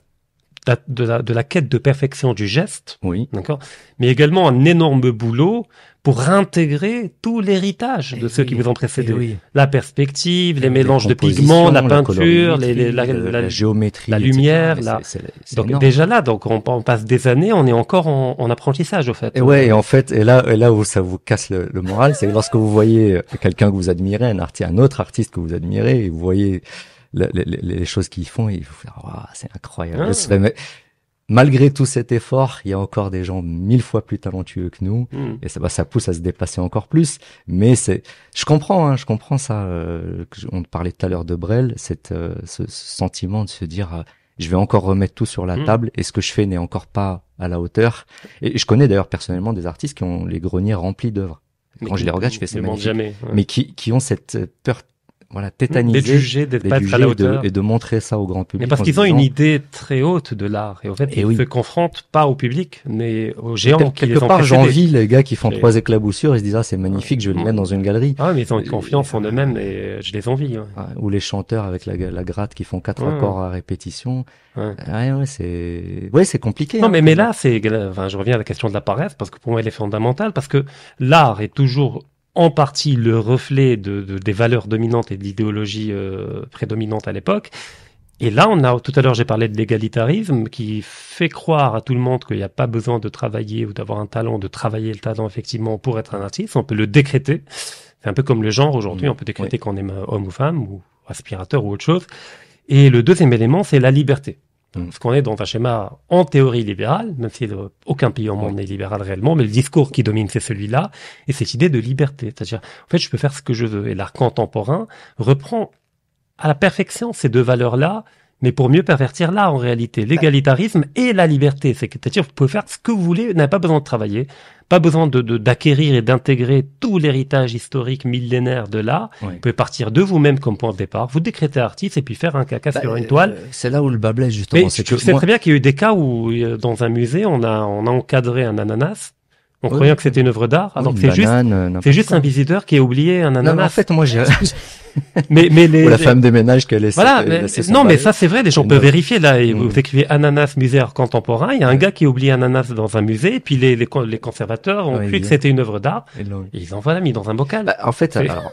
de la, de la quête de perfection du geste, Oui. d'accord Mais également un énorme boulot pour réintégrer tout l'héritage de Eh ceux oui, qui vous ont eh précédé. oui. La perspective, les mélanges de pigments, la peinture, les, colorimétrie, les- la, la- la géométrie, la lumière, c'est- c'est Donc énorme. déjà là, donc on, on passe des années, on est encore en, en apprentissage au fait. Et ouais, et en fait, et là, et là où ça vous casse le, le moral, c'est que lorsque vous voyez quelqu'un que vous admirez, un artiste, un autre artiste que vous admirez, et vous voyez le- le- le- les choses qu'ils font, et vous faites, Waouh, c'est incroyable. Mais malgré tout cet effort, il y a encore des gens mille fois plus talentueux que nous. Hmm. Et ça, bah, ça pousse à se dépasser encore plus. Mais c'est, je comprends, hein, je comprends ça. euh, on parlait tout à l'heure de Brel, cette, euh, ce, ce sentiment de se dire, euh, je vais encore remettre tout sur la Mm. table et ce que je fais n'est encore pas à la hauteur. Et je connais d'ailleurs personnellement des artistes qui ont les greniers remplis d'œuvres. Mais Quand je les regarde, je fais c'est magnifique. jamais. ouais. Mais qui, qui ont cette peur, voilà, d'être tétanisée jugés, d'être d'être pas à la de, hauteur. et de montrer ça au grand public. Mais parce qu'ils ont disant, une idée très haute de l'art. Et en fait, Et ils oui. se confrontent pas au public, mais aux géants qui les quelque ont part, j'envie les gars qui font Et- trois éclaboussures et se disent, ah, c'est magnifique, je vais le mettre dans une galerie. Ah, mais ils ont une confiance en eux-mêmes et je les envie. ouais. Ouais, Ou les chanteurs avec la, la gratte qui font quatre Ouais. accords à répétition. Ouais. Ouais, ouais, c'est, ouais, c'est compliqué. Non, hein. mais, mais là, c'est, enfin, je reviens à la question de la paresse parce que pour moi, elle est fondamentale parce que l'art est toujours en partie le reflet de, de- des valeurs dominantes et de l'idéologie euh, prédominante à l'époque. Et là, on a, tout à l'heure, j'ai parlé de l'égalitarisme qui fait croire à tout le monde qu'il n'y a pas besoin de travailler ou d'avoir un talent, de travailler le talent effectivement pour être un artiste. On peut le décréter. C'est un peu comme le genre aujourd'hui. Mmh, On peut décréter qu'on est homme ou femme ou aspirateur ou autre chose. Et le deuxième élément, c'est la liberté. Mm. Parce qu'on est dans un schéma en théorie libéral, même si aucun pays au monde n'est libéral réellement, mais le discours qui domine, c'est celui-là, et cette idée de liberté. C'est-à-dire, en fait, je peux faire ce que je veux. Et l'art contemporain reprend à la perfection ces deux valeurs-là, mais pour mieux pervertir là en réalité l'égalitarisme et la liberté. C'est-à-dire vous pouvez faire ce que vous voulez, vous n'avez pas besoin de travailler, pas besoin de d'acquérir et d'intégrer tout l'héritage historique millénaire de là. Vous pouvez partir de vous-même comme point de départ, vous décréter artiste et puis faire un caca Bah, sur une toile. euh, C'est là où le bas blesse justement. Mais c'est que sais moi- très bien qu'il y a eu des cas où euh, dans un musée on a on a encadré un ananas, on Oui. croyait que c'était une œuvre d'art, Oui, alors que c'est juste euh, c'est juste quoi. un visiteur qui a oublié un Non, mais en ananas. fait, moi, j'ai. mais mais les, Ou la femme des ménages qu'elle laisse. Voilà, elle mais- non, mais ça c'est vrai, les gens peuvent vérifier là. Et Mm. vous écrivez ananas musée art contemporain, il y a un gars qui a oublié ananas dans un musée, et puis les, les, con- les conservateurs ont cru que c'était une œuvre d'art, ils en voilà mis dans un bocal. Bah, en fait, Oui. alors,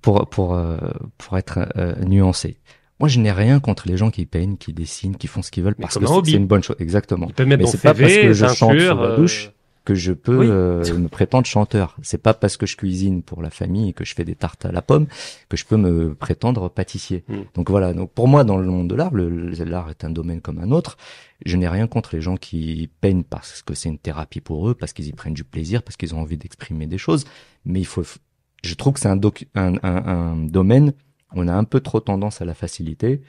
pour pour euh, pour être euh, nuancé, moi, je n'ai rien contre les gens qui peignent, qui dessinent, qui font ce qu'ils veulent Mais parce que c'est une bonne chose, exactement. Ils peuvent mettre mais c'est pas parce que je chante sous la douche que je peux Oui. euh, me prétendre chanteur. C'est pas parce que je cuisine pour la famille et que je fais des tartes à la pomme que je peux me prétendre pâtissier. Mm. Donc voilà. Donc pour moi, dans le monde de l'art, l'art est un domaine comme un autre. Je n'ai rien contre les gens qui peignent parce que c'est une thérapie pour eux, parce qu'ils y prennent du plaisir, parce qu'ils ont envie d'exprimer des choses. Mais il faut, je trouve que c'est un, doc- un, un, un domaine où on a un peu trop tendance à la facilité,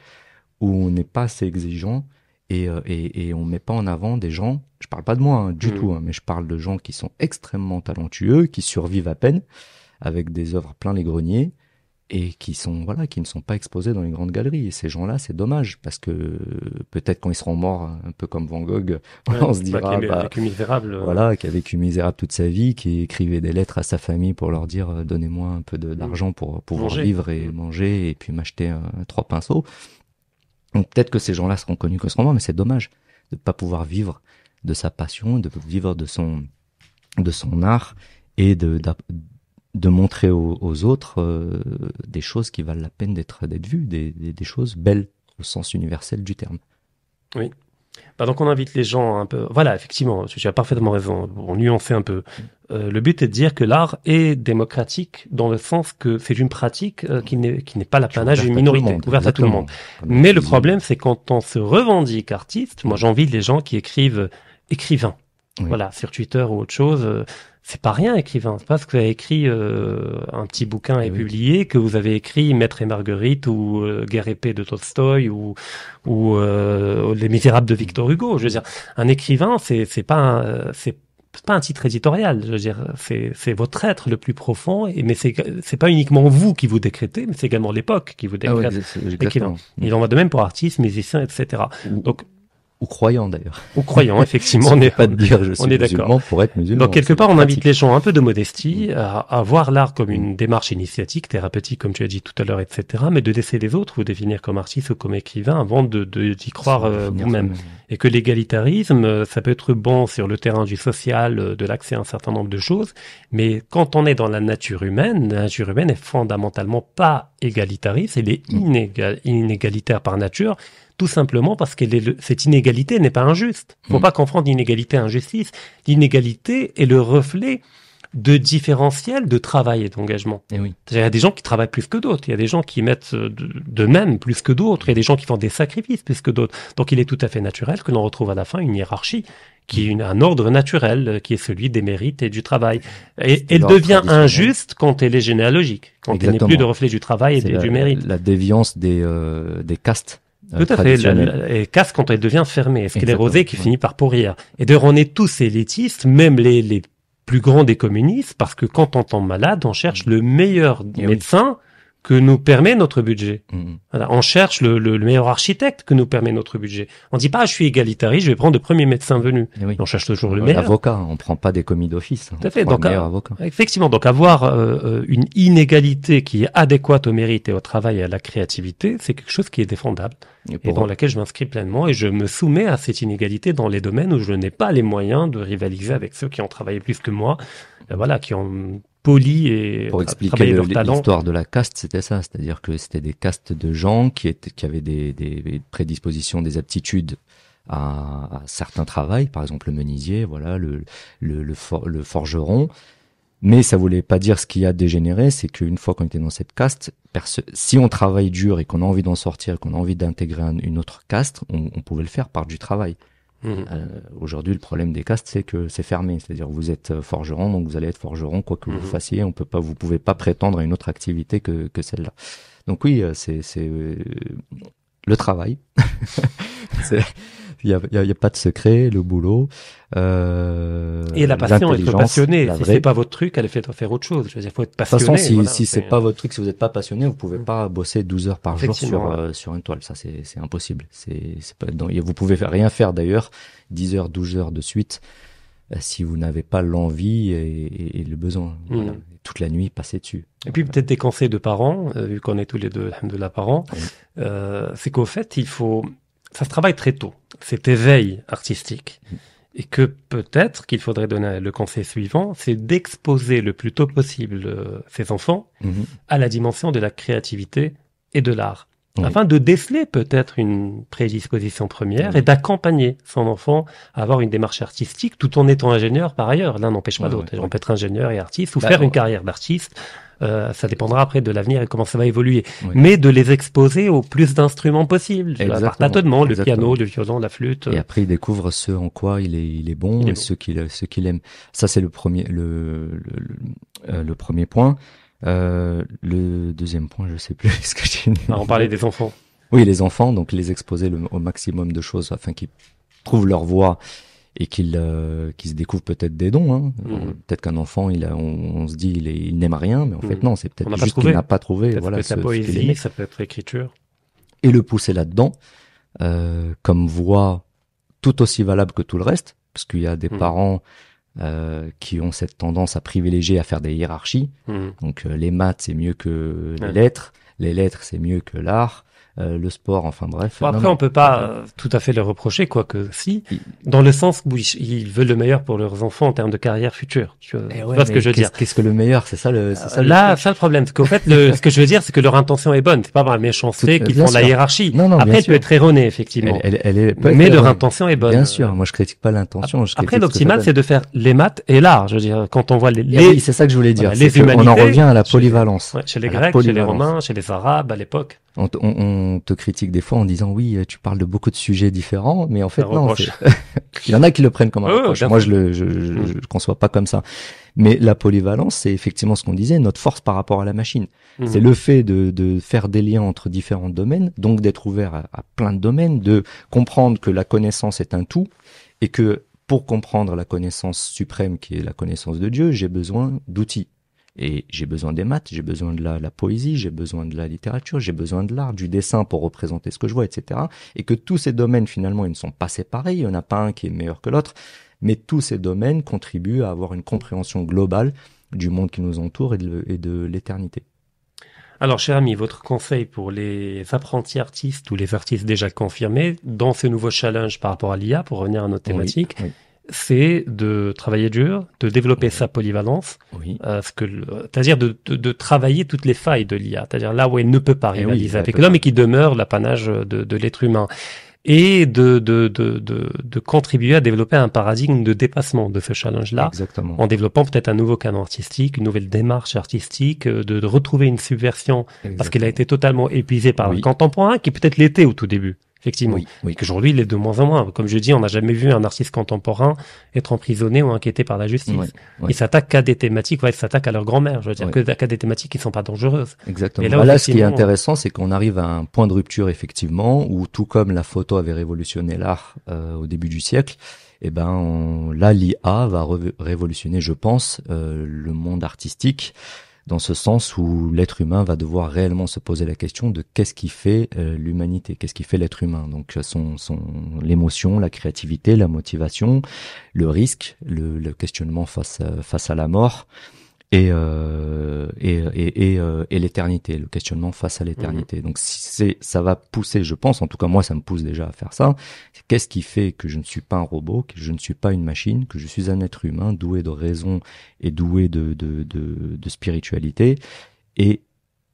où on n'est pas assez exigeant et, euh, et, et on met pas en avant des gens. Je parle pas de moi hein, du Mhm. tout, hein, mais je parle de gens qui sont extrêmement talentueux, qui survivent à peine, avec des œuvres plein les greniers et qui sont voilà, qui ne sont pas exposés dans les grandes galeries. Et ces gens-là, c'est dommage parce que euh, peut-être quand ils seront morts, un peu comme Van Gogh, Ouais, on se bah, dira qui bah, vécu misérable. euh, voilà, qui a vécu misérable toute sa vie, qui écrivait des lettres à sa famille pour leur dire donnez-moi un peu de- d'argent pour pouvoir Manger. vivre et manger et puis m'acheter trois pinceaux. Donc peut-être que ces gens-là seront connus que seront morts, mais c'est dommage de pas pouvoir vivre de sa passion, de vivre de son de son art et de d'a- de montrer aux, autres euh, des choses qui valent la peine d'être d'être vues, des, des, choses belles au sens universel du terme. Bah, donc on invite les gens un peu. Voilà, effectivement, tu as parfaitement raison. On nuancer un peu. Euh, le but est de dire que l'art est démocratique dans le sens que c'est une pratique euh, qui n'est qui n'est pas l'apanage d'une minorité, ouverte à tout le monde. Mais le problème, c'est quand on se revendique artiste. Moi, j'envie les gens qui écrivent euh, écrivain. Oui. Voilà, sur Twitter ou autre chose. euh, C'est pas rien écrivain. C'est pas parce que vous avez écrit euh, un petit bouquin et Eh oui. publié que vous avez écrit Maître et Marguerite ou euh, Guerre et paix de Tolstoï ou ou euh, Les Misérables de Victor Hugo. Je veux dire, un écrivain, c'est c'est pas un, c'est pas un titre éditorial. Je veux dire, c'est c'est votre être le plus profond. Et mais c'est c'est pas uniquement vous qui vous décrétez, mais c'est également l'époque qui vous Ah décrète. exactement. Il en va de même pour artistes, musiciens, etc. Ou, Donc, ou croyants d'ailleurs. ou croyants, effectivement, on veut est pas de dire je suis on est d'accord. musulman pour être musulman. Donc quelque part, on invite les gens un peu de modestie à, à voir l'art comme une démarche initiatique, thérapeutique, comme tu as dit tout à l'heure, etc. Mais de laisser les autres vous définir comme artiste ou comme écrivain avant de de- d'y croire euh, vous-même. Et que l'égalitarisme, euh, ça peut être bon sur le terrain du social, euh, de l'accès à un certain nombre de choses, mais quand on est dans la nature humaine, la nature humaine est fondamentalement pas égalitariste, elle est inéga- inégalitaire par nature, tout simplement parce que cette inégalité n'est pas injuste. Faut Mm. pas confondre inégalité et injustice. L'inégalité est le reflet de différentiels de travail et d'engagement. Eh oui. Il y a des gens qui travaillent plus que d'autres. Il y a des gens qui mettent euh, de- d'eux-mêmes plus que d'autres. Il y a des gens qui font des sacrifices plus que d'autres. Donc il est tout à fait naturel que l'on retrouve à la fin une hiérarchie qui est une- un ordre naturel euh, qui est celui des mérites et du travail. Et elle devient injuste quand elle est généalogique, quand elle n'est plus de reflet du travail et C'est des- la, du mérite. la déviance des, euh, des castes. Euh, Tout à fait. Et casse quand elle devient fermée, sclérosée qui ouais. finit par pourrir. Et d'ailleurs, on est tous élitistes, même les, les plus grands des communistes, parce que quand on tombe malade, on cherche le meilleur Eh médecin que nous permet notre budget. Mhm. Voilà, on cherche le, le- le meilleur architecte que nous permet notre budget. On dit pas, ah, je suis égalitariste, je vais prendre le premier médecin venu. Eh oui. On cherche toujours le meilleur. Avocat, on prend pas des commis d'office. hein. Tout à fait, donc, euh, avocat. Effectivement, donc avoir euh, euh, une inégalité qui est adéquate au mérite et au travail et à la créativité, c'est quelque chose qui est défendable Et dans laquelle je m'inscris pleinement et je me soumets à cette inégalité dans les domaines où je n'ai pas les moyens de rivaliser avec ceux qui ont travaillé plus que moi, euh, voilà, qui ont et pour expliquer l'histoire de la caste, c'était ça, c'est-à-dire que c'était des castes de gens qui étaient, qui avaient des, des prédispositions, des aptitudes à, à certains travails, par exemple le menuisier, voilà, le, le, le, for- le forgeron. Mais ça voulait pas dire ce qui a dégénéré, c'est qu'une fois qu'on était dans cette caste, si on travaille dur et qu'on a envie d'en sortir, qu'on a envie d'intégrer un- une autre caste, on, on pouvait le faire par du travail. Mhm. Euh, Aujourd'hui, le problème des castes, c'est que c'est fermé. C'est-à-dire, vous êtes euh, forgeron, donc vous allez être forgeron, quoi que Mhm. vous fassiez. On peut pas, vous pouvez pas prétendre à une autre activité que, que celle-là. Donc oui, euh, c'est, c'est, euh, le travail. Il n'y a, pas de secret, le boulot. Euh, et la passion, être passionné. Si c'est pas votre truc, allez faire, faire autre chose. Je veux dire, faut être passionné. De toute façon, si, si c'est pas votre truc, si vous n'êtes pas passionné, vous pouvez pas bosser 12 heures par jour sur, euh, sur une toile. Ça, c'est, impossible. C'est, pas, donc, vous pouvez rien faire d'ailleurs 10 heures, 12 heures de suite si vous n'avez pas l'envie et, et, le besoin. Mmh. Voilà. Toute la nuit, passer dessus. Et puis peut-être des conseils de parents, euh, vu qu'on est tous les deux de la parents, euh, c'est qu'au fait, il faut ça se travaille très tôt, cet éveil artistique. Et que peut-être qu'il faudrait donner le conseil suivant, c'est d'exposer le plus tôt possible euh, ces enfants mhm. à la dimension de la créativité et de l'art. Afin de déceler peut-être une prédisposition première et d'accompagner son enfant à avoir une démarche artistique tout en étant ingénieur par ailleurs. L'un n'empêche pas l'autre. On peut être ingénieur et artiste ou bah, faire une carrière d'artiste euh, ça dépendra après de l'avenir et comment ça va évoluer. Mais de les exposer au plus d'instruments possibles. Par tâtonnement, le piano, le violon, la flûte. Et après, il découvre ce en quoi il est, il est bon et ce qu'il, ce qu'il aime. Ça, c'est le premier, le, le, le, euh, premier point. Euh, le deuxième point, je sais plus ce que j'ai. Ah, on parlait des enfants. Oui, les enfants, donc les exposer au maximum de choses afin qu'ils trouvent leur voie et qu'il euh, se découvre peut-être des dons. Hein. Mhm. Peut-être qu'un enfant, il a, on, se dit, il, il n'aime rien, mais en fait mhm. non, c'est peut-être juste qu'il n'a pas trouvé. Voilà, ça peut être poésie, ça peut être écriture. Et le pousser là-dedans, euh, comme voie tout aussi valable que tout le reste, parce qu'il y a des mhm. parents euh, qui ont cette tendance à privilégier à faire des hiérarchies. Donc euh, les maths c'est mieux que les lettres, les lettres c'est mieux que l'art. Euh, le sport, enfin bref. Bon, après, on peut pas euh, tout à fait le reprocher, quoique si, dans le sens où ils, veulent le meilleur pour leurs enfants en termes de carrière future. Tu vois, eh ce que je veux dire? Qu'est-ce que le meilleur? C'est ça le. Ça, Là, ça le problème. Parce qu'au fait, le, ce que je veux dire, c'est que leur intention est bonne. C'est pas par la méchanceté qu'ils font la hiérarchie. Non, non, après, elle peut être erronée, effectivement. Elle, elle, est, mais leur intention est bonne. Bien sûr. Moi, je critique pas l'intention. Après, l'optimal, c'est de faire les maths et l'art. Je veux dire, quand on voit les. les... Oui, c'est ça que je voulais dire. les humanités. On en revient à la polyvalence. Chez les Grecs, chez les Romains, chez les Arabes à l'époque. On, on, te critique des fois en disant oui, tu parles de beaucoup de sujets différents, mais en fait non. Il y en a qui le prennent comme un reproche. Moi, je le je, je, mm. je, conçois pas comme ça. Mais la polyvalence, c'est effectivement ce qu'on disait, notre force par rapport à la machine. Mm. C'est le fait de, de, faire des liens entre différents domaines, donc d'être ouvert à, à plein de domaines, de comprendre que la connaissance est un tout et que pour comprendre la connaissance suprême qui est la connaissance de Dieu, j'ai besoin d'outils. Et j'ai besoin des maths, j'ai besoin de la, la poésie, j'ai besoin de la littérature, j'ai besoin de l'art, du dessin pour représenter ce que je vois, etc. Et que tous ces domaines, finalement, ils ne sont pas séparés, il n'y en a pas un qui est meilleur que l'autre, mais tous ces domaines contribuent à avoir une compréhension globale du monde qui nous entoure et de, et de l'éternité. Alors, cher ami, votre conseil pour les apprentis artistes ou les artistes déjà confirmés dans ce nouveau challenge par rapport à l'IA, pour revenir à notre thématique, oui, oui c'est de travailler dur, de développer sa polyvalence, oui. euh, c'est-à-dire de, de, de, travailler toutes les failles de l'IA, c'est-à-dire là où elle ne peut pas eh rivaliser avec l'homme et qui demeure l'apanage de, de l'être humain, et de, de, de, de, contribuer à développer un paradigme de dépassement de ce challenge-là, en développant peut-être un nouveau canon artistique, une nouvelle démarche artistique, euh, de, retrouver une subversion, parce qu'elle a été totalement épuisée par oui. le contemporain, qui peut-être l'était au tout début effectivement. Oui, oui. Qu'aujourd'hui, il est de moins en moins. Comme je dis, on n'a jamais vu un artiste contemporain être emprisonné ou inquiété par la justice. Oui, oui. Il s'attaque qu'à des thématiques, ouais, il s'attaque à leur grand-mère, je veux dire, qu'à des thématiques qui sont pas dangereuses. Exactement. Et là, là ce qui est intéressant, c'est qu'on arrive à un point de rupture, effectivement, où tout comme la photo avait révolutionné l'art euh, au début du siècle, eh ben, on, là, l'IA va révolutionner, je pense, euh, le monde artistique dans ce sens où l'être humain va devoir réellement se poser la question de qu'est-ce qui fait euh, l'humanité, qu'est-ce qui fait l'être humain. Donc son, son l'émotion, la créativité, la motivation, le risque, le, questionnement face à, face à la mort et euh, et et, et, euh, et l'éternité, le questionnement face à l'éternité. Mmh. Donc c'est ça va pousser, je pense, en tout cas moi ça me pousse déjà à faire ça. Qu'est-ce qui fait que je ne suis pas un robot, que je ne suis pas une machine, que je suis un être humain doué de raison et doué de de de, de spiritualité? Et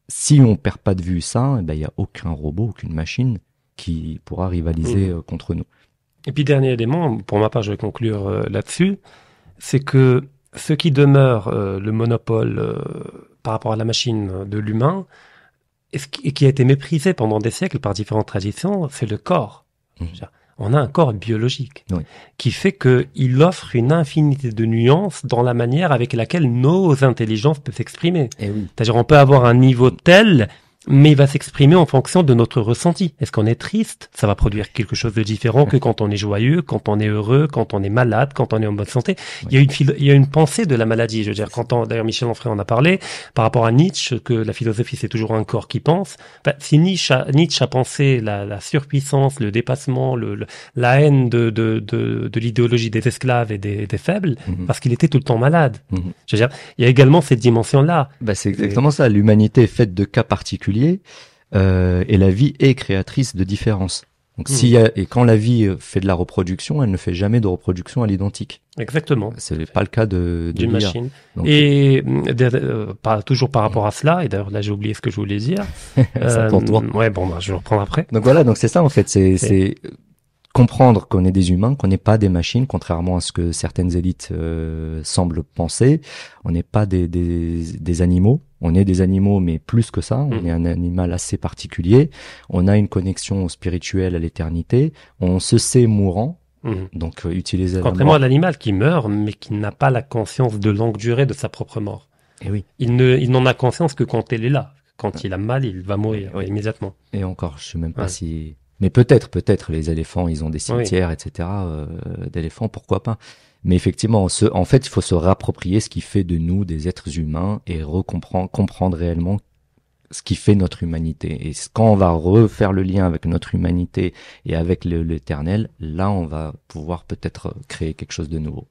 si on perd pas de vue ça, eh ben il y a aucun robot, aucune machine qui pourra rivaliser mmh. contre nous. Et puis dernier élément, pour ma part, je vais conclure euh, là-dessus, c'est que ce qui demeure euh, le monopole euh, par rapport à la machine de l'humain, et, qui a été méprisé pendant des siècles par différentes traditions, c'est le corps. Mmh. On a un corps biologique oui. qui fait qu'il offre une infinité de nuances dans la manière avec laquelle nos intelligences peuvent s'exprimer. Eh oui. C'est-à-dire on peut avoir un niveau tel mais il va s'exprimer en fonction de notre ressenti. Est-ce qu'on est triste? Ça va produire quelque chose de différent que quand on est joyeux, quand on est heureux, quand on est malade, quand on est en bonne santé. Il, y a une il y a une pensée de la maladie. Je veux dire, quand on, d'ailleurs Michel Onfray en a parlé, par rapport à Nietzsche, que la philosophie c'est toujours un corps qui pense. si Nietzsche a, Nietzsche a pensé la, la surpuissance, le dépassement, le, la haine de, de, de, de l'idéologie des esclaves et des, des faibles, mhm. parce qu'il était tout le temps malade. Mhm. Je veux dire, il y a également cette dimension-là. Bah, c'est exactement ça. L'humanité est faite de cas particuliers euh, et la vie est créatrice de différences. Donc, s'il y a, et quand la vie euh, fait de la reproduction, elle ne fait jamais de reproduction à l'identique. Exactement. C'est pas le cas de, d'une machine. et euh, toujours par rapport à cela. Et d'ailleurs là, j'ai oublié ce que je voulais dire. euh, pour toi. Ouais, bon, bah, je vais reprendre après. Donc voilà, donc c'est ça en fait. C'est, c'est comprendre qu'on est des humains, qu'on n'est pas des machines, contrairement à ce que certaines élites euh, semblent penser. On n'est pas des, des, des, animaux. On est des animaux, mais plus que ça. On mm. est un animal assez particulier. On a une connexion spirituelle à l'éternité. On se sait mourant. Mm. Donc euh, utiliser contrairement à l'animal qui meurt, mais qui n'a pas la conscience de longue durée de sa propre mort. Et eh oui. Il ne, il n'en a conscience que quand elle est là. Quand il a mal, il va mourir immédiatement. Et encore, je sais même pas si mais peut-être, peut-être, les éléphants, ils ont des cimetières, etc. Euh, d'éléphants, pourquoi pas. Mais effectivement, en fait, il faut se réapproprier ce qui fait de nous des êtres humains et comprendre réellement ce qui fait notre humanité. Et quand on va refaire le lien avec notre humanité et avec l'éternel, là, on va pouvoir peut-être créer quelque chose de nouveau.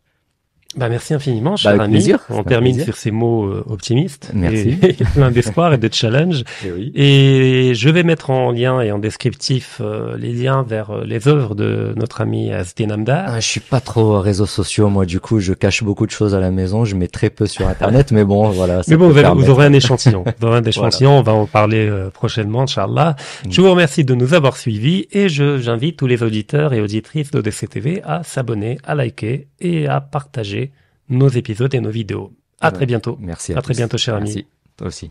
Bah merci infiniment, cher bah, ami. Plaisir, On termine sur ces mots euh, optimistes. Merci. Et, plein d'espoir et de challenge. Et, oui. et, je vais mettre en lien et en descriptif euh, les liens vers euh, les œuvres de notre ami Astin Amdar. Ah, je suis pas trop réseaux sociaux, moi. Du coup, je cache beaucoup de choses à la maison. Je mets très peu sur Internet, mais bon, voilà. Mais bon, vous, aurez un échantillon. Vous aurez un échantillon. On va en parler prochainement, Inch'Allah. Mm. Je vous remercie de nous avoir suivis et je j'invite tous les auditeurs et auditrices d'ODC TV à s'abonner, à liker et à partager nos épisodes et nos vidéos. À très bientôt. Merci. À, très bientôt, cher ami. Merci. Toi aussi.